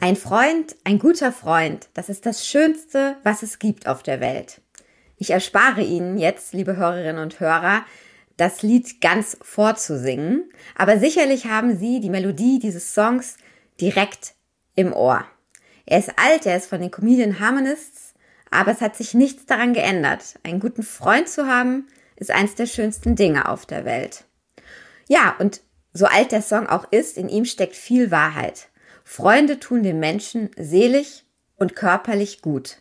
Ein Freund, ein guter Freund, das ist das Schönste, was es gibt auf der Welt. Ich erspare Ihnen jetzt, liebe Hörerinnen und Hörer, das Lied ganz vorzusingen, aber sicherlich haben Sie die Melodie dieses Songs direkt im Ohr. Er ist alt, er ist von den Comedian Harmonists, aber es hat sich nichts daran geändert. Einen guten Freund zu haben, ist eins der schönsten Dinge auf der Welt. Ja, und so alt der Song auch ist, in ihm steckt viel Wahrheit. Freunde tun den Menschen seelisch und körperlich gut.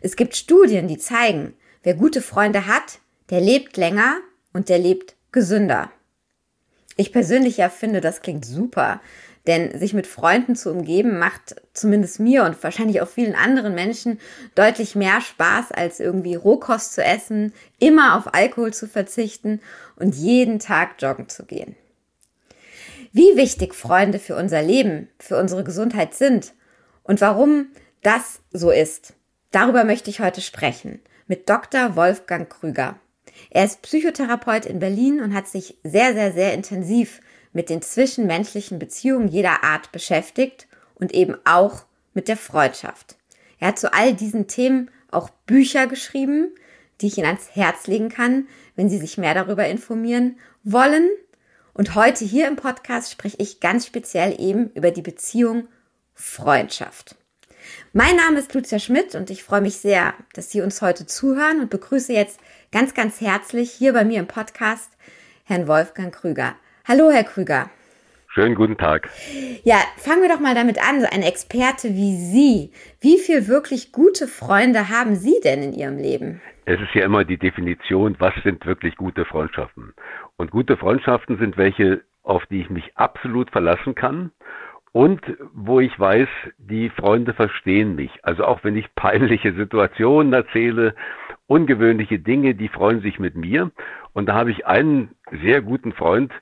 Es gibt Studien, die zeigen, wer gute Freunde hat, der lebt länger und der lebt gesünder. Ich persönlich ja finde, das klingt super, denn sich mit Freunden zu umgeben macht zumindest mir und wahrscheinlich auch vielen anderen Menschen deutlich mehr Spaß, als irgendwie Rohkost zu essen, immer auf Alkohol zu verzichten und jeden Tag joggen zu gehen. Wie wichtig Freunde für unser Leben, für unsere Gesundheit sind und warum das so ist, darüber möchte ich heute sprechen mit Dr. Wolfgang Krüger. Er ist Psychotherapeut in Berlin und hat sich sehr, sehr, sehr intensiv mit den zwischenmenschlichen Beziehungen jeder Art beschäftigt und eben auch mit der Freundschaft. Er hat zu all diesen Themen auch Bücher geschrieben, die ich Ihnen ans Herz legen kann, wenn Sie sich mehr darüber informieren wollen. Und heute hier im Podcast spreche ich ganz speziell eben über die Beziehung Freundschaft. Mein Name ist Lucia Schmidt und ich freue mich sehr, dass Sie uns heute zuhören und begrüße jetzt ganz, ganz herzlich hier bei mir im Podcast Herrn Wolfgang Krüger. Hallo, Herr Krüger. Schönen guten Tag. Ja, fangen wir doch mal damit an, so ein Experte wie Sie. Wie viel wirklich gute Freunde haben Sie denn in Ihrem Leben? Es ist ja immer die Definition, was sind wirklich gute Freundschaften? Und gute Freundschaften sind welche, auf die ich mich absolut verlassen kann und wo ich weiß, die Freunde verstehen mich. Also auch wenn ich peinliche Situationen erzähle, ungewöhnliche Dinge, die freuen sich mit mir. Und da habe ich einen sehr guten Freund,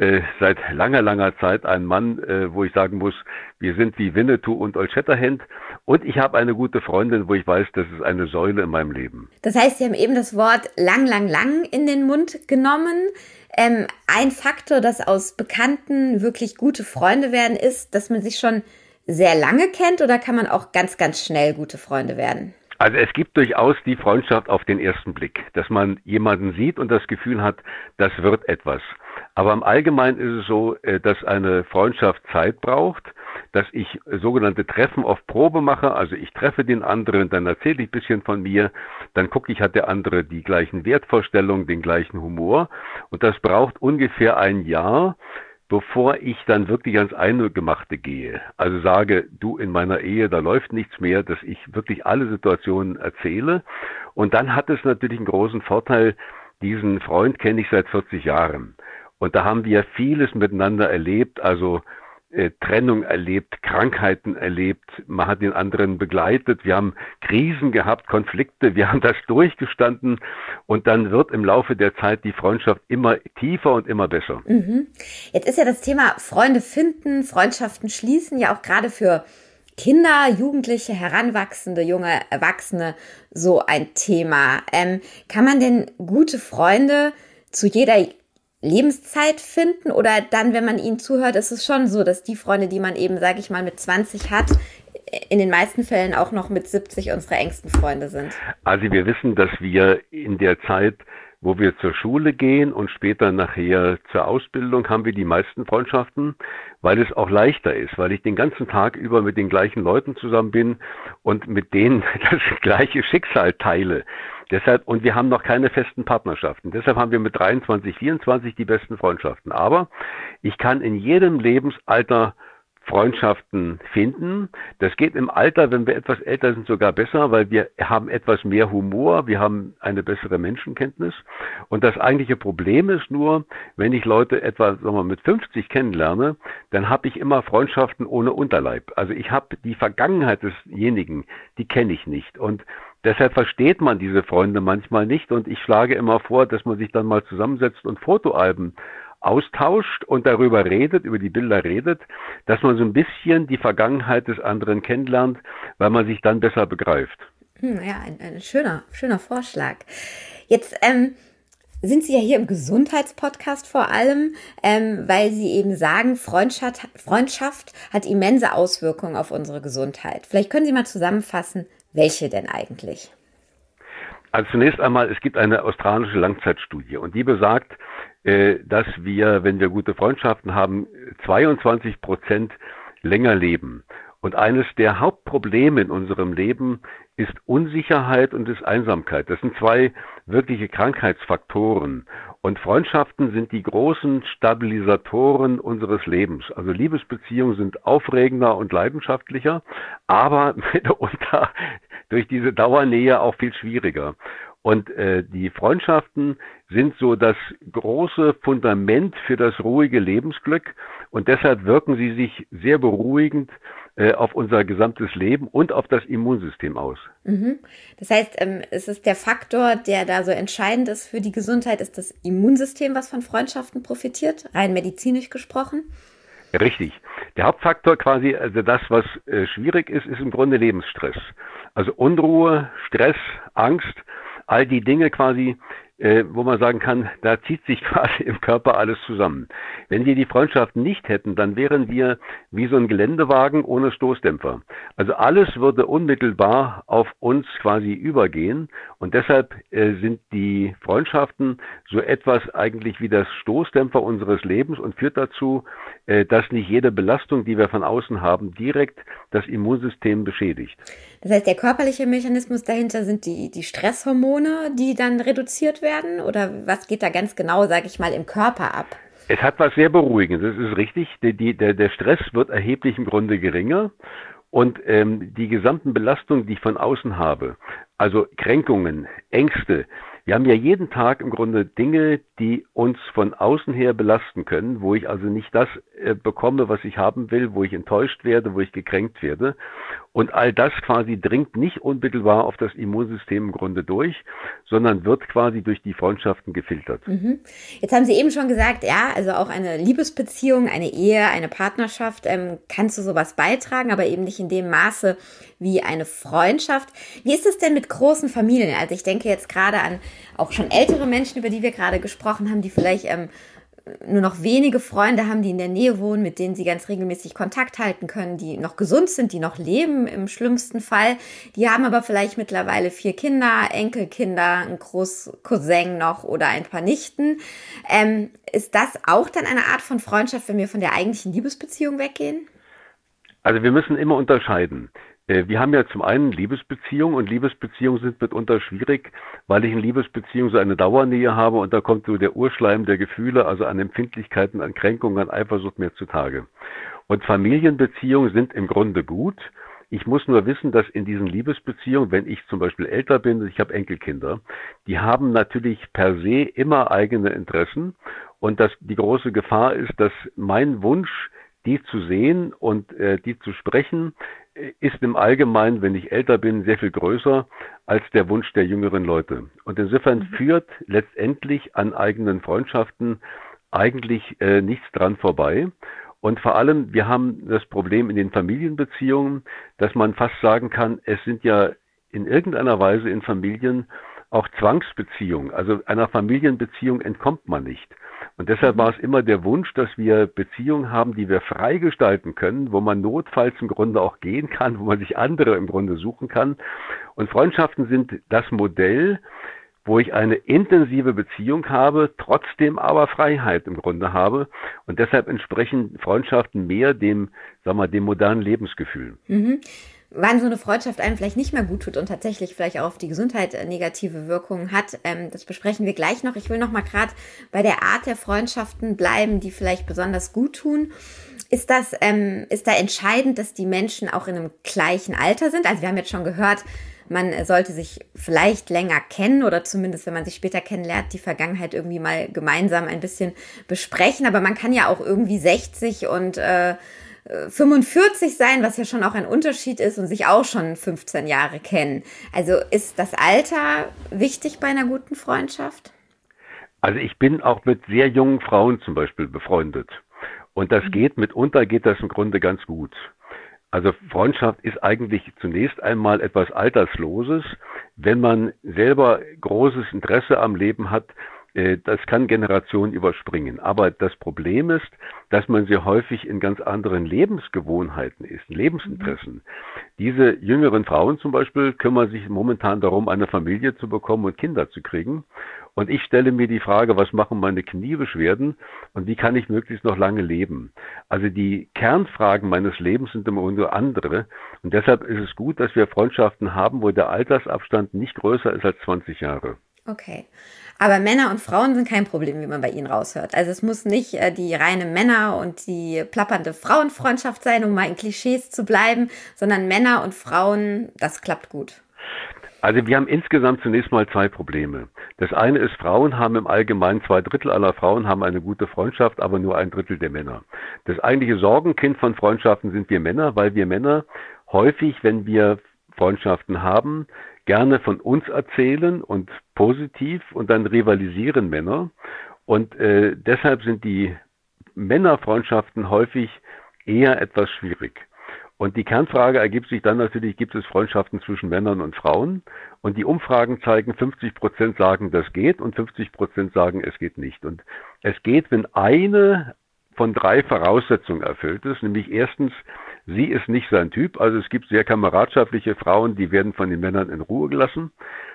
äh, seit langer, langer Zeit ein Mann, äh, wo ich sagen muss, wir sind wie Winnetou und Old Shatterhand. Und ich habe eine gute Freundin, wo ich weiß, das ist eine Säule in meinem Leben. Das heißt, Sie haben eben das Wort lang, lang, lang in den Mund genommen. Ähm, ein Faktor, dass aus Bekannten wirklich gute Freunde werden, ist, dass man sich schon sehr lange kennt oder kann man auch ganz, ganz schnell gute Freunde werden? Also es gibt durchaus die Freundschaft auf den ersten Blick, dass man jemanden sieht und das Gefühl hat, das wird etwas. Aber im Allgemeinen ist es so, äh, dass eine Freundschaft Zeit braucht, dass ich sogenannte Treffen auf Probe mache. Also ich treffe den anderen, dann erzähle ich ein bisschen von mir, dann gucke ich, hat der andere die gleichen Wertvorstellungen, den gleichen Humor. Und das braucht ungefähr ein Jahr, bevor ich dann wirklich ans Eingemachte gehe. Also sage, du in meiner Ehe, da läuft nichts mehr, dass ich wirklich alle Situationen erzähle. Und dann hat es natürlich einen großen Vorteil, diesen Freund kenne ich seit 40 Jahren. Und da haben wir vieles miteinander erlebt, also äh, Trennung erlebt, Krankheiten erlebt, man hat den anderen begleitet, wir haben Krisen gehabt, Konflikte, wir haben das durchgestanden und dann wird im Laufe der Zeit die Freundschaft immer tiefer und immer besser. Mhm. Jetzt ist ja das Thema Freunde finden, Freundschaften schließen ja auch gerade für Kinder, Jugendliche, Heranwachsende, junge Erwachsene so ein Thema. Ähm, kann man denn gute Freunde zu jeder Lebenszeit finden oder dann, wenn man ihnen zuhört, ist es schon so, dass die Freunde, die man eben, sage ich mal, mit 20 hat, in den meisten Fällen auch noch mit 70 unsere engsten Freunde sind. Also wir wissen, dass wir in der Zeit, wo wir zur Schule gehen und später nachher zur Ausbildung, haben wir die meisten Freundschaften, weil es auch leichter ist, weil ich den ganzen Tag über mit den gleichen Leuten zusammen bin und mit denen das gleiche Schicksal teile. Deshalb, und wir haben noch keine festen Partnerschaften. Deshalb haben wir mit 23, 24 die besten Freundschaften. Aber ich kann in jedem Lebensalter Freundschaften finden. Das geht im Alter, wenn wir etwas älter sind, sogar besser, weil wir haben etwas mehr Humor, wir haben eine bessere Menschenkenntnis. Und das eigentliche Problem ist nur, wenn ich Leute etwa sagen wir, mit 50 kennenlerne, dann habe ich immer Freundschaften ohne Unterleib. Also ich habe die Vergangenheit desjenigen, die kenne ich nicht. Und Deshalb versteht man diese Freunde manchmal nicht und ich schlage immer vor, dass man sich dann mal zusammensetzt und Fotoalben austauscht und darüber redet, über die Bilder redet, dass man so ein bisschen die Vergangenheit des anderen kennenlernt, weil man sich dann besser begreift. Hm, ja, ein, ein schöner, schöner Vorschlag. Jetzt ähm, sind Sie ja hier im Gesundheitspodcast vor allem, ähm, weil Sie eben sagen, Freundschaft, Freundschaft hat immense Auswirkungen auf unsere Gesundheit. Vielleicht können Sie mal zusammenfassen, welche denn eigentlich? Also zunächst einmal, es gibt eine australische Langzeitstudie und die besagt, äh, dass wir, wenn wir gute Freundschaften haben, 22 Prozent länger leben. Und eines der Hauptprobleme in unserem Leben ist Unsicherheit und ist Einsamkeit. Das sind zwei wirkliche Krankheitsfaktoren. Und Freundschaften sind die großen Stabilisatoren unseres Lebens. Also Liebesbeziehungen sind aufregender und leidenschaftlicher, aber mitunter durch diese Dauernähe auch viel schwieriger. Und äh, die Freundschaften sind so das große Fundament für das ruhige Lebensglück und deshalb wirken sie sich sehr beruhigend äh, auf unser gesamtes Leben und auf das Immunsystem aus. Mhm. Das heißt, ähm, es ist der Faktor, der da so entscheidend ist für die Gesundheit, ist das Immunsystem, was von Freundschaften profitiert, rein medizinisch gesprochen. Richtig. Der Hauptfaktor quasi, also das, was äh, schwierig ist, ist im Grunde Lebensstress. Also Unruhe, Stress, Angst, all die Dinge quasi, äh, wo man sagen kann, da zieht sich quasi im Körper alles zusammen. Wenn wir die Freundschaften nicht hätten, dann wären wir wie so ein Geländewagen ohne Stoßdämpfer. Also alles würde unmittelbar auf uns quasi übergehen und deshalb äh, sind die Freundschaften so etwas eigentlich wie das Stoßdämpfer unseres Lebens und führt dazu, äh, dass nicht jede Belastung, die wir von außen haben, direkt das Immunsystem beschädigt. Das heißt, der körperliche Mechanismus dahinter sind die, die Stresshormone, die dann reduziert werden? Oder was geht da ganz genau, sage ich mal, im Körper ab? Es hat was sehr Beruhigendes, das ist richtig. Die, der, der Stress wird erheblich im Grunde geringer. Und ähm, die gesamten Belastungen, die ich von außen habe, also Kränkungen, Ängste, wir haben ja jeden Tag im Grunde Dinge, die uns von außen her belasten können, wo ich also nicht das äh, bekomme, was ich haben will, wo ich enttäuscht werde, wo ich gekränkt werde. Und all das quasi dringt nicht unmittelbar auf das Immunsystem im Grunde durch, sondern wird quasi durch die Freundschaften gefiltert. Mhm. Jetzt haben Sie eben schon gesagt, ja, also auch eine Liebesbeziehung, eine Ehe, eine Partnerschaft ähm, kann zu sowas beitragen, aber eben nicht in dem Maße wie eine Freundschaft. Wie ist es denn mit großen Familien? Also ich denke jetzt gerade an auch schon ältere Menschen, über die wir gerade gesprochen haben, die vielleicht ähm, nur noch wenige Freunde haben, die in der Nähe wohnen, mit denen sie ganz regelmäßig Kontakt halten können, die noch gesund sind, die noch leben im schlimmsten Fall. Die haben aber vielleicht mittlerweile vier Kinder, Enkelkinder, einen Großcousin noch oder ein paar Nichten. Ähm, ist das auch dann eine Art von Freundschaft, wenn wir von der eigentlichen Liebesbeziehung weggehen? Also wir müssen immer unterscheiden. Äh, wir haben ja zum einen Liebesbeziehungen und Liebesbeziehungen sind mitunter schwierig, weil ich in Liebesbeziehungen so eine Dauernähe habe und da kommt so der Urschleim der Gefühle, also an Empfindlichkeiten, an Kränkungen, an Eifersucht mehr zutage. Und Familienbeziehungen sind im Grunde gut. Ich muss nur wissen, dass in diesen Liebesbeziehungen, wenn ich zum Beispiel älter bin, ich habe Enkelkinder, die haben natürlich per se immer eigene Interessen und dass die große Gefahr ist, dass mein Wunsch, die zu sehen und äh, die zu sprechen, ist im Allgemeinen, wenn ich älter bin, sehr viel größer als der Wunsch der jüngeren Leute. Und insofern mhm. führt letztendlich an eigenen Freundschaften eigentlich äh, nichts dran vorbei. Und vor allem, wir haben das Problem in den Familienbeziehungen, dass man fast sagen kann, es sind ja in irgendeiner Weise in Familien auch Zwangsbeziehungen. Also einer Familienbeziehung entkommt man nicht. Und deshalb war es immer der Wunsch, dass wir Beziehungen haben, die wir frei gestalten können, wo man notfalls im Grunde auch gehen kann, wo man sich andere im Grunde suchen kann. Und Freundschaften sind das Modell, wo ich eine intensive Beziehung habe, trotzdem aber Freiheit im Grunde habe. Und deshalb entsprechen Freundschaften mehr dem, sagen wir, dem modernen Lebensgefühl. Mhm wann so eine Freundschaft einem vielleicht nicht mehr gut tut und tatsächlich vielleicht auch auf die Gesundheit äh, negative Wirkungen hat. Ähm, das besprechen wir gleich noch. Ich will noch mal gerade bei der Art der Freundschaften bleiben, die vielleicht besonders gut tun. Ist das, ähm, ist da entscheidend, dass die Menschen auch in einem gleichen Alter sind? Also wir haben jetzt schon gehört, man sollte sich vielleicht länger kennen oder zumindest, wenn man sich später kennenlernt, die Vergangenheit irgendwie mal gemeinsam ein bisschen besprechen. Aber man kann ja auch irgendwie 60 und äh, 45 sein, was ja schon auch ein Unterschied ist und sich auch schon 15 Jahre kennen. Also ist das Alter wichtig bei einer guten Freundschaft? Also ich bin auch mit sehr jungen Frauen zum Beispiel befreundet. Und das mhm. geht, mitunter geht das im Grunde ganz gut. Also Freundschaft ist eigentlich zunächst einmal etwas Altersloses. Wenn man selber großes Interesse am Leben hat, das kann Generationen überspringen. Aber das Problem ist, dass man sehr häufig in ganz anderen Lebensgewohnheiten ist, Lebensinteressen. Diese jüngeren Frauen zum Beispiel kümmern sich momentan darum, eine Familie zu bekommen und Kinder zu kriegen. Und ich stelle mir die Frage, was machen meine Kniebeschwerden und wie kann ich möglichst noch lange leben? Also die Kernfragen meines Lebens sind immer nur andere. Und deshalb ist es gut, dass wir Freundschaften haben, wo der Altersabstand nicht größer ist als 20 Jahre. Okay. Aber Männer und Frauen sind kein Problem, wie man bei ihnen raushört. Also es muss nicht äh, die reine Männer und die plappernde Frauenfreundschaft sein, um mal in Klischees zu bleiben, sondern Männer und Frauen, das klappt gut. Also wir haben insgesamt zunächst mal zwei Probleme. Das eine ist, Frauen haben im Allgemeinen, zwei Drittel aller Frauen haben eine gute Freundschaft, aber nur ein Drittel der Männer. Das eigentliche Sorgenkind von Freundschaften sind wir Männer, weil wir Männer häufig, wenn wir Freundschaften haben, gerne von uns erzählen und positiv und dann rivalisieren Männer. Und äh, deshalb sind die Männerfreundschaften häufig eher etwas schwierig. Und die Kernfrage ergibt sich dann natürlich, gibt es Freundschaften zwischen Männern und Frauen? Und die Umfragen zeigen, 50 Prozent sagen, das geht und 50 Prozent sagen, es geht nicht. Und es geht, wenn eine von drei Voraussetzungen erfüllt ist, nämlich erstens, sie ist nicht sein Typ, also es gibt sehr kameradschaftliche Frauen, die werden von den Männern in Ruhe gelassen.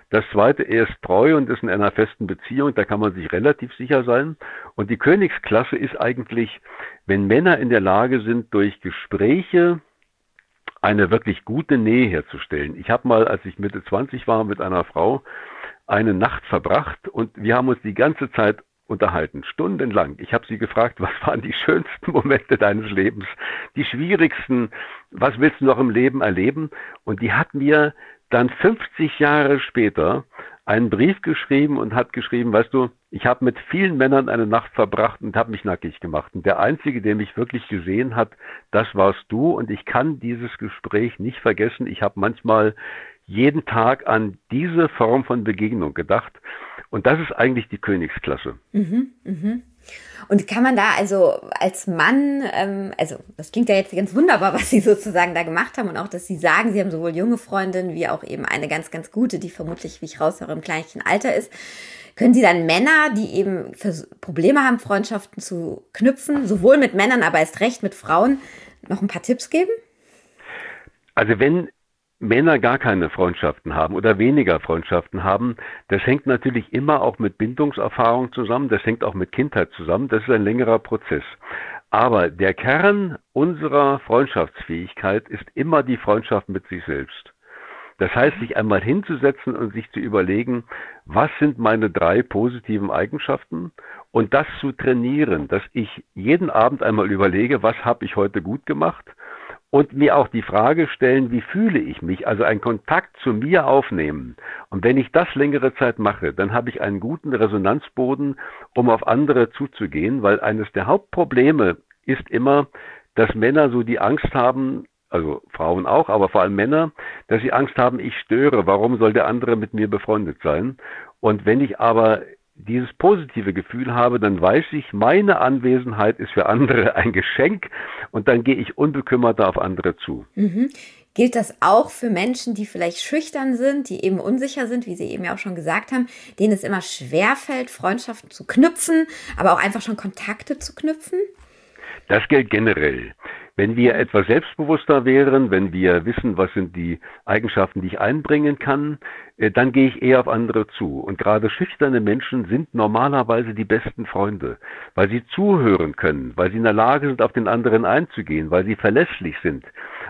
Das zweite, er ist treu und ist in einer festen Beziehung, da kann man sich relativ sicher sein. Und die Königsklasse ist eigentlich, wenn Männer in der Lage sind, durch Gespräche, eine wirklich gute Nähe herzustellen. Ich habe mal, als ich Mitte 20 war, mit einer Frau eine Nacht verbracht und wir haben uns die ganze Zeit unterhalten, stundenlang. Ich habe sie gefragt, was waren die schönsten Momente deines Lebens, die schwierigsten, was willst du noch im Leben erleben? Und die hat mir dann 50 Jahre später einen Brief geschrieben und hat geschrieben, weißt du, ich habe mit vielen Männern eine Nacht verbracht und habe mich nackig gemacht. Und der Einzige, der mich wirklich gesehen hat, das warst du. Und ich kann dieses Gespräch nicht vergessen. Ich habe manchmal jeden Tag an diese Form von Begegnung gedacht. Und das ist eigentlich die Königsklasse. Mhm, mhm. Und kann man da also als Mann, ähm, also das klingt ja jetzt ganz wunderbar, was Sie sozusagen da gemacht haben und auch, dass Sie sagen, Sie haben sowohl junge Freundinnen wie auch eben eine ganz, ganz gute, die vermutlich, wie ich raushöre, im gleichen Alter ist. Können Sie dann Männer, die eben Probleme haben, Freundschaften zu knüpfen, sowohl mit Männern, aber erst recht mit Frauen, noch ein paar Tipps geben? Also wenn Männer gar keine Freundschaften haben oder weniger Freundschaften haben, das hängt natürlich immer auch mit Bindungserfahrung zusammen, das hängt auch mit Kindheit zusammen, das ist ein längerer Prozess. Aber der Kern unserer Freundschaftsfähigkeit ist immer die Freundschaft mit sich selbst. Das heißt, sich einmal hinzusetzen und sich zu überlegen, was sind meine drei positiven Eigenschaften und das zu trainieren, dass ich jeden Abend einmal überlege, was habe ich heute gut gemacht und mir auch die Frage stellen, wie fühle ich mich, also einen Kontakt zu mir aufnehmen. Und wenn ich das längere Zeit mache, dann habe ich einen guten Resonanzboden, um auf andere zuzugehen, weil eines der Hauptprobleme ist immer, dass Männer so die Angst haben, also Frauen auch, aber vor allem Männer, dass sie Angst haben, ich störe, warum soll der andere mit mir befreundet sein? Und wenn ich aber dieses positive Gefühl habe, dann weiß ich, meine Anwesenheit ist für andere ein Geschenk und dann gehe ich unbekümmerter auf andere zu. Mhm. Gilt das auch für Menschen, die vielleicht schüchtern sind, die eben unsicher sind, wie Sie eben ja auch schon gesagt haben, denen es immer schwerfällt, Freundschaften zu knüpfen, aber auch einfach schon Kontakte zu knüpfen? Das gilt generell. Wenn wir etwas selbstbewusster wären, wenn wir wissen, was sind die Eigenschaften, die ich einbringen kann, äh, dann gehe ich eher auf andere zu. Und gerade schüchterne Menschen sind normalerweise die besten Freunde, weil sie zuhören können, weil sie in der Lage sind, auf den anderen einzugehen, weil sie verlässlich sind.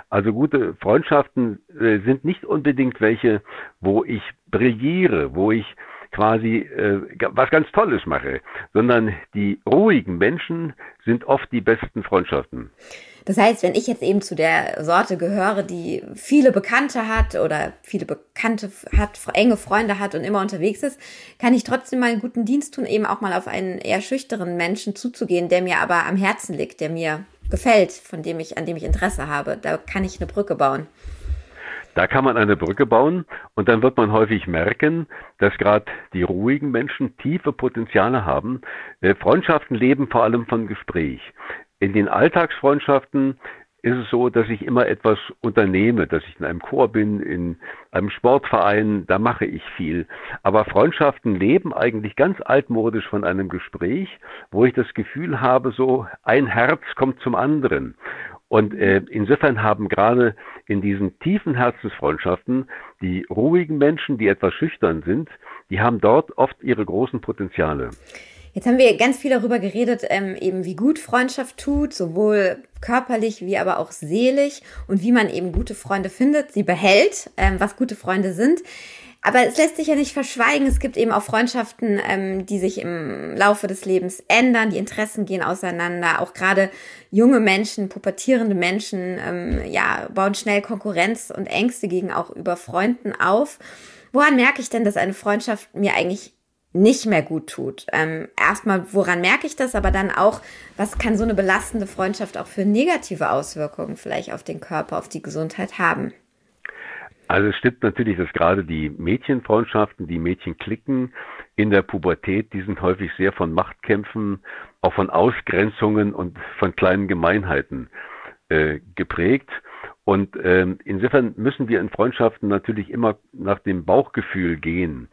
Also gute Freundschaften äh, sind nicht unbedingt welche, wo ich brilliere, wo ich quasi äh, was ganz Tolles mache, sondern die ruhigen Menschen sind oft die besten Freundschaften. Das heißt, wenn ich jetzt eben zu der Sorte gehöre, die viele Bekannte hat oder viele Bekannte hat, enge Freunde hat und immer unterwegs ist, kann ich trotzdem mal einen guten Dienst tun, eben auch mal auf einen eher schüchteren Menschen zuzugehen, der mir aber am Herzen liegt, der mir gefällt, von dem ich, an dem ich Interesse habe. Da kann ich eine Brücke bauen. Da kann man eine Brücke bauen und dann wird man häufig merken, dass gerade die ruhigen Menschen tiefe Potenziale haben. Äh, Freundschaften leben vor allem von Gespräch. In den Alltagsfreundschaften ist es so, dass ich immer etwas unternehme, dass ich in einem Chor bin, in einem Sportverein, da mache ich viel. Aber Freundschaften leben eigentlich ganz altmodisch von einem Gespräch, wo ich das Gefühl habe, so ein Herz kommt zum anderen. Und äh, insofern haben gerade in diesen tiefen Herzensfreundschaften die ruhigen Menschen, die etwas schüchtern sind, die haben dort oft ihre großen Potenziale. Jetzt haben wir ganz viel darüber geredet, ähm, eben wie gut Freundschaft tut, sowohl körperlich wie aber auch seelisch und wie man eben gute Freunde findet, sie behält, ähm, was gute Freunde sind. Aber es lässt sich ja nicht verschweigen. Es gibt eben auch Freundschaften, ähm, die sich im Laufe des Lebens ändern. Die Interessen gehen auseinander. Auch gerade junge Menschen, pubertierende Menschen, ähm, ja, bauen schnell Konkurrenz und Ängste gegen auch über Freunden auf. Woran merke ich denn, dass eine Freundschaft mir eigentlich nicht mehr gut tut? Ähm, erstmal, woran merke ich das? Aber dann auch, was kann so eine belastende Freundschaft auch für negative Auswirkungen vielleicht auf den Körper, auf die Gesundheit haben? Also es stimmt natürlich, dass gerade die Mädchenfreundschaften, die Mädchenklicken in der Pubertät, die sind häufig sehr von Machtkämpfen, auch von Ausgrenzungen und von kleinen Gemeinheiten äh, geprägt. Und ähm, insofern müssen wir in Freundschaften natürlich immer nach dem Bauchgefühl gehen.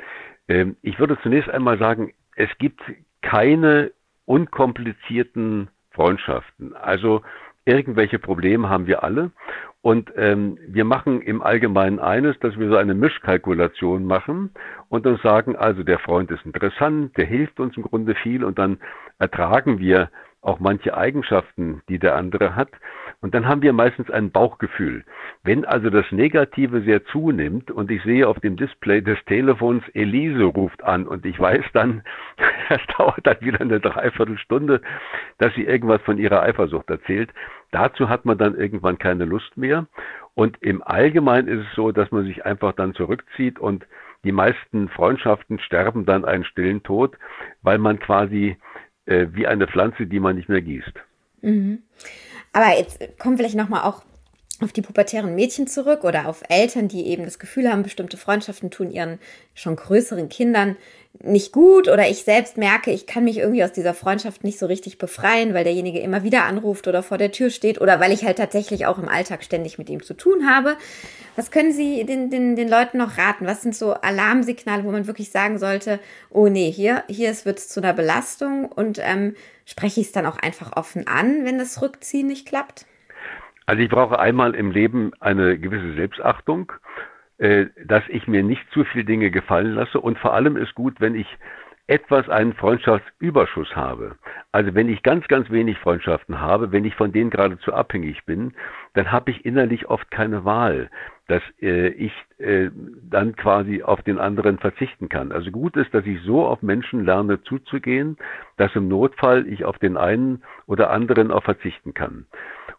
Ähm, ich würde zunächst einmal sagen, es gibt keine unkomplizierten Freundschaften. Also irgendwelche Probleme haben wir alle und ähm, wir machen im Allgemeinen eines, dass wir so eine Mischkalkulation machen und dann sagen, also der Freund ist interessant, der hilft uns im Grunde viel und dann ertragen wir auch manche Eigenschaften, die der andere hat. Und dann haben wir meistens ein Bauchgefühl. Wenn also das Negative sehr zunimmt und ich sehe auf dem Display des Telefons, Elise ruft an und ich weiß dann, es dauert dann wieder eine Dreiviertelstunde, dass sie irgendwas von ihrer Eifersucht erzählt. Dazu hat man dann irgendwann keine Lust mehr. Und im Allgemeinen ist es so, dass man sich einfach dann zurückzieht und die meisten Freundschaften sterben dann einen stillen Tod, weil man quasi äh, wie eine Pflanze, die man nicht mehr gießt. Mhm. Aber jetzt kommen vielleicht nochmal auch auf die pubertären Mädchen zurück oder auf Eltern, die eben das Gefühl haben, bestimmte Freundschaften tun ihren schon größeren Kindern nicht gut oder ich selbst merke, ich kann mich irgendwie aus dieser Freundschaft nicht so richtig befreien, weil derjenige immer wieder anruft oder vor der Tür steht oder weil ich halt tatsächlich auch im Alltag ständig mit ihm zu tun habe. Was können Sie den, den, den Leuten noch raten? Was sind so Alarmsignale, wo man wirklich sagen sollte, oh nee, hier, hier wird es zu einer Belastung und ähm, spreche ich es dann auch einfach offen an, wenn das Rückziehen nicht klappt? Also ich brauche einmal im Leben eine gewisse Selbstachtung, äh, dass ich mir nicht zu viele Dinge gefallen lasse und vor allem ist gut, wenn ich etwas einen Freundschaftsüberschuss habe. Also wenn ich ganz, ganz wenig Freundschaften habe, wenn ich von denen geradezu abhängig bin, dann habe ich innerlich oft keine Wahl, dass äh, ich äh, dann quasi auf den anderen verzichten kann. Also gut ist, dass ich so auf Menschen lerne zuzugehen, dass im Notfall ich auf den einen oder anderen auch verzichten kann.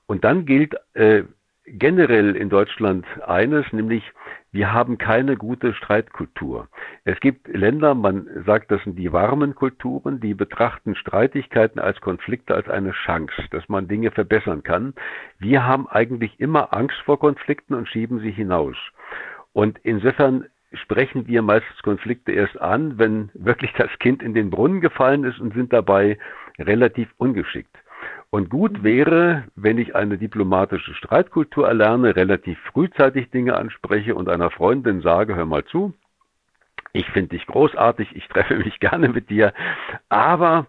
Und dann gilt äh, generell in Deutschland eines, nämlich wir haben keine gute Streitkultur. Es gibt Länder, man sagt, das sind die warmen Kulturen, die betrachten Streitigkeiten als Konflikte als eine Chance, dass man Dinge verbessern kann. Wir haben eigentlich immer Angst vor Konflikten und schieben sie hinaus. Und insofern sprechen wir meistens Konflikte erst an, wenn wirklich das Kind in den Brunnen gefallen ist und sind dabei relativ ungeschickt. Und gut wäre, wenn ich eine diplomatische Streitkultur erlerne, relativ frühzeitig Dinge anspreche und einer Freundin sage, hör mal zu, ich finde dich großartig, ich treffe mich gerne mit dir, aber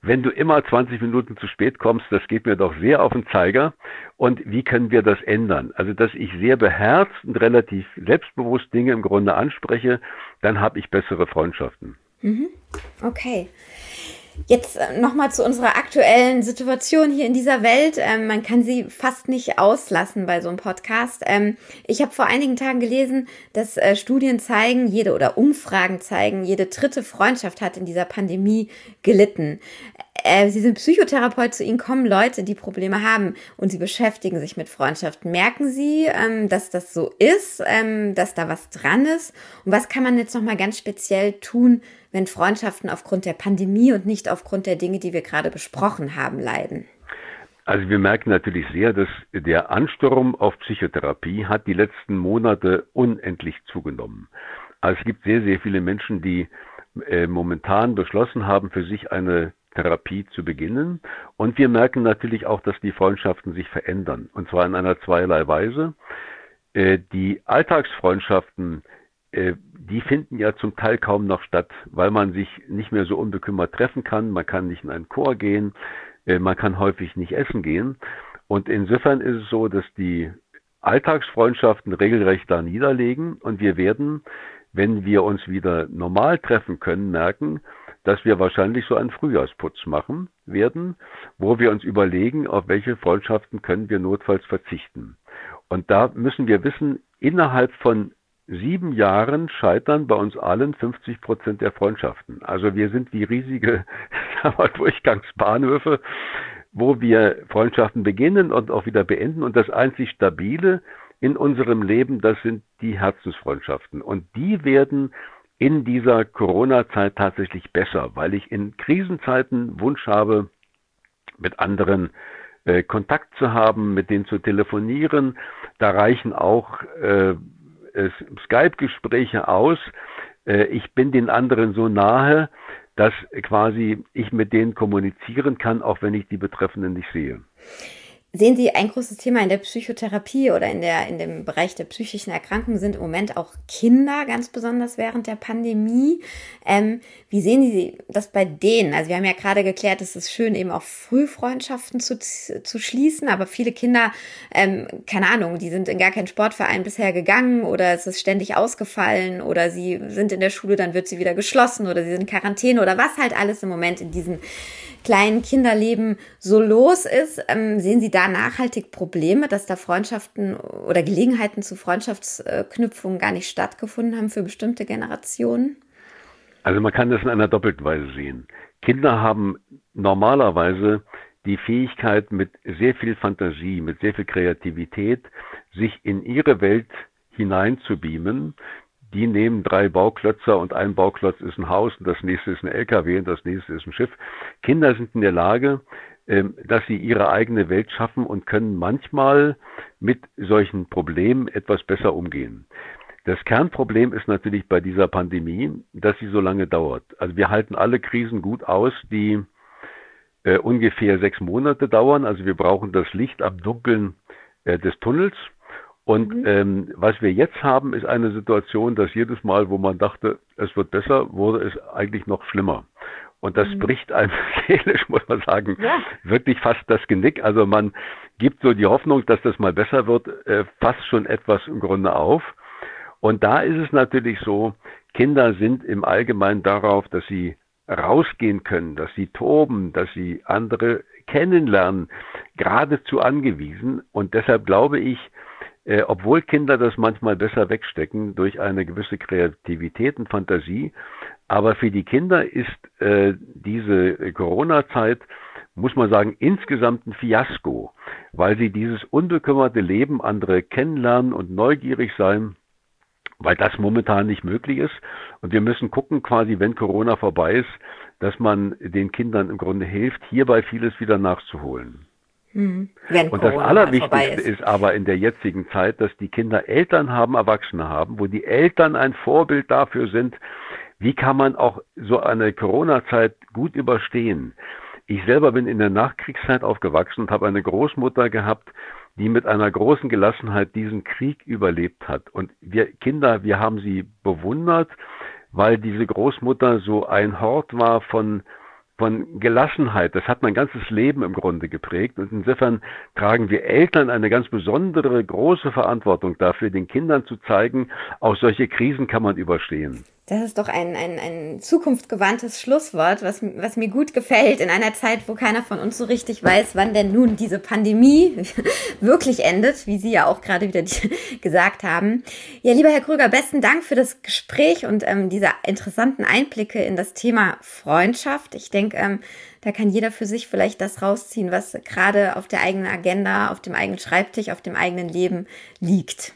wenn du immer 20 Minuten zu spät kommst, das geht mir doch sehr auf den Zeiger. Und wie können wir das ändern? Also, dass ich sehr beherzt und relativ selbstbewusst Dinge im Grunde anspreche, dann habe ich bessere Freundschaften. Mhm. Okay. Jetzt äh, nochmal zu unserer aktuellen Situation hier in dieser Welt. Ähm, man kann sie fast nicht auslassen bei so einem Podcast. Ähm, ich habe vor einigen Tagen gelesen, dass äh, Studien zeigen, jede oder Umfragen zeigen, jede dritte Freundschaft hat in dieser Pandemie gelitten. Äh, sie sind Psychotherapeut, zu Ihnen kommen Leute, die Probleme haben und Sie beschäftigen sich mit Freundschaften. Merken Sie, ähm, dass das so ist, ähm, dass da was dran ist? Und was kann man jetzt nochmal ganz speziell tun, wenn Freundschaften aufgrund der Pandemie und nicht aufgrund der Dinge, die wir gerade besprochen haben, leiden? Also wir merken natürlich sehr, dass der Ansturm auf Psychotherapie hat die letzten Monate unendlich zugenommen. Also es gibt sehr, sehr viele Menschen, die äh, momentan beschlossen haben, für sich eine Therapie zu beginnen. Und wir merken natürlich auch, dass die Freundschaften sich verändern. Und zwar in einer zweierlei Weise. Äh, die Alltagsfreundschaften, die finden ja zum Teil kaum noch statt, weil man sich nicht mehr so unbekümmert treffen kann. Man kann nicht in einen Chor gehen. Äh, man kann häufig nicht essen gehen. Und insofern ist es so, dass die Alltagsfreundschaften regelrecht da niederlegen und wir werden, wenn wir uns wieder normal treffen können, merken, dass wir wahrscheinlich so einen Frühjahrsputz machen werden, wo wir uns überlegen, auf welche Freundschaften können wir notfalls verzichten. Und da müssen wir wissen, innerhalb von sieben Jahren scheitern bei uns allen 50 Prozent der Freundschaften. Also wir sind wie riesige Durchgangsbahnhöfe, wo wir Freundschaften beginnen und auch wieder beenden. Und das einzig Stabile in unserem Leben, das sind die Herzensfreundschaften. Und die werden in dieser Corona-Zeit tatsächlich besser, weil ich in Krisenzeiten Wunsch habe, mit anderen äh, Kontakt zu haben, mit denen zu telefonieren. Da reichen auch äh, Skype-Gespräche aus. Äh, ich bin den anderen so nahe, dass quasi ich mit denen kommunizieren kann, auch wenn ich die Betreffenden nicht sehe. Sehen Sie, ein großes Thema in der Psychotherapie oder in, der, in dem Bereich der psychischen Erkrankungen sind im Moment auch Kinder, ganz besonders während der Pandemie. Ähm, wie sehen Sie das bei denen? Also wir haben ja gerade geklärt, es ist schön, eben auch Frühfreundschaften zu, zu schließen, aber viele Kinder, ähm, keine Ahnung, die sind in gar keinen Sportverein bisher gegangen oder es ist ständig ausgefallen oder sie sind in der Schule, dann wird sie wieder geschlossen oder sie sind in Quarantäne oder was halt alles im Moment in diesen kleinen Kinderleben so los ist. Ähm, sehen Sie da nachhaltig Probleme, dass da Freundschaften oder Gelegenheiten zu Freundschaftsknüpfungen gar nicht stattgefunden haben für bestimmte Generationen? Also man kann das in einer doppelten Weise sehen. Kinder haben normalerweise die Fähigkeit, mit sehr viel Fantasie, mit sehr viel Kreativität, sich in ihre Welt hineinzubeamen, die nehmen drei Bauklötzer und ein Bauklotz ist ein Haus und das nächste ist ein LKW und das nächste ist ein Schiff. Kinder sind in der Lage, ähm, dass sie ihre eigene Welt schaffen und können manchmal mit solchen Problemen etwas besser umgehen. Das Kernproblem ist natürlich bei dieser Pandemie, dass sie so lange dauert. Also wir halten alle Krisen gut aus, die äh, ungefähr sechs Monate dauern. Also wir brauchen das Licht am Dunkeln äh, des Tunnels. Und mhm. ähm, was wir jetzt haben, ist eine Situation, dass jedes Mal, wo man dachte, es wird besser, wurde es eigentlich noch schlimmer. Und das mhm. bricht einem seelisch, muss man sagen, ja. wirklich fast das Genick. Also man gibt so die Hoffnung, dass das mal besser wird, äh, fast schon etwas im Grunde auf. Und da ist es natürlich so, Kinder sind im Allgemeinen darauf, dass sie rausgehen können, dass sie toben, dass sie andere kennenlernen, geradezu angewiesen. Und deshalb glaube ich, äh, obwohl Kinder das manchmal besser wegstecken durch eine gewisse Kreativität und Fantasie. Aber für die Kinder ist äh, diese Corona-Zeit, muss man sagen, insgesamt ein Fiasko, weil sie dieses unbekümmerte Leben andere kennenlernen und neugierig sein, weil das momentan nicht möglich ist. Und wir müssen gucken, quasi, wenn Corona vorbei ist, dass man den Kindern im Grunde hilft, hierbei vieles wieder nachzuholen. Mhm. Und das Allerwichtigste ist. ist aber in der jetzigen Zeit, dass die Kinder Eltern haben, Erwachsene haben, wo die Eltern ein Vorbild dafür sind, wie kann man auch so eine Corona-Zeit gut überstehen. Ich selber bin in der Nachkriegszeit aufgewachsen und habe eine Großmutter gehabt, die mit einer großen Gelassenheit diesen Krieg überlebt hat. Und wir Kinder, wir haben sie bewundert, weil diese Großmutter so ein Hort war von von Gelassenheit. Das hat mein ganzes Leben im Grunde geprägt. Und insofern tragen wir Eltern eine ganz besondere, große Verantwortung dafür, den Kindern zu zeigen, auch solche Krisen kann man überstehen. Das ist doch ein, ein, ein zukunftsgewandtes Schlusswort, was, was mir gut gefällt in einer Zeit, wo keiner von uns so richtig weiß, wann denn nun diese Pandemie wirklich endet, wie Sie ja auch gerade wieder gesagt haben. Ja, lieber Herr Krüger, besten Dank für das Gespräch und ähm, diese interessanten Einblicke in das Thema Freundschaft. Ich denke, ähm, da kann jeder für sich vielleicht das rausziehen, was gerade auf der eigenen Agenda, auf dem eigenen Schreibtisch, auf dem eigenen Leben liegt.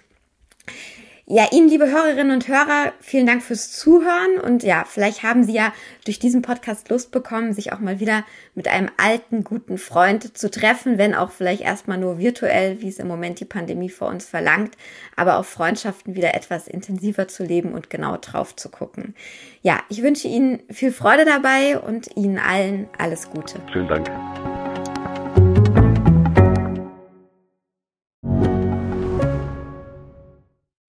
Ja, Ihnen, liebe Hörerinnen und Hörer, vielen Dank fürs Zuhören. Und ja, vielleicht haben Sie ja durch diesen Podcast Lust bekommen, sich auch mal wieder mit einem alten, guten Freund zu treffen, wenn auch vielleicht erstmal nur virtuell, wie es im Moment die Pandemie vor uns verlangt, aber auch Freundschaften wieder etwas intensiver zu leben und genau drauf zu gucken. Ja, ich wünsche Ihnen viel Freude dabei und Ihnen allen alles Gute. Vielen Dank.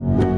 you.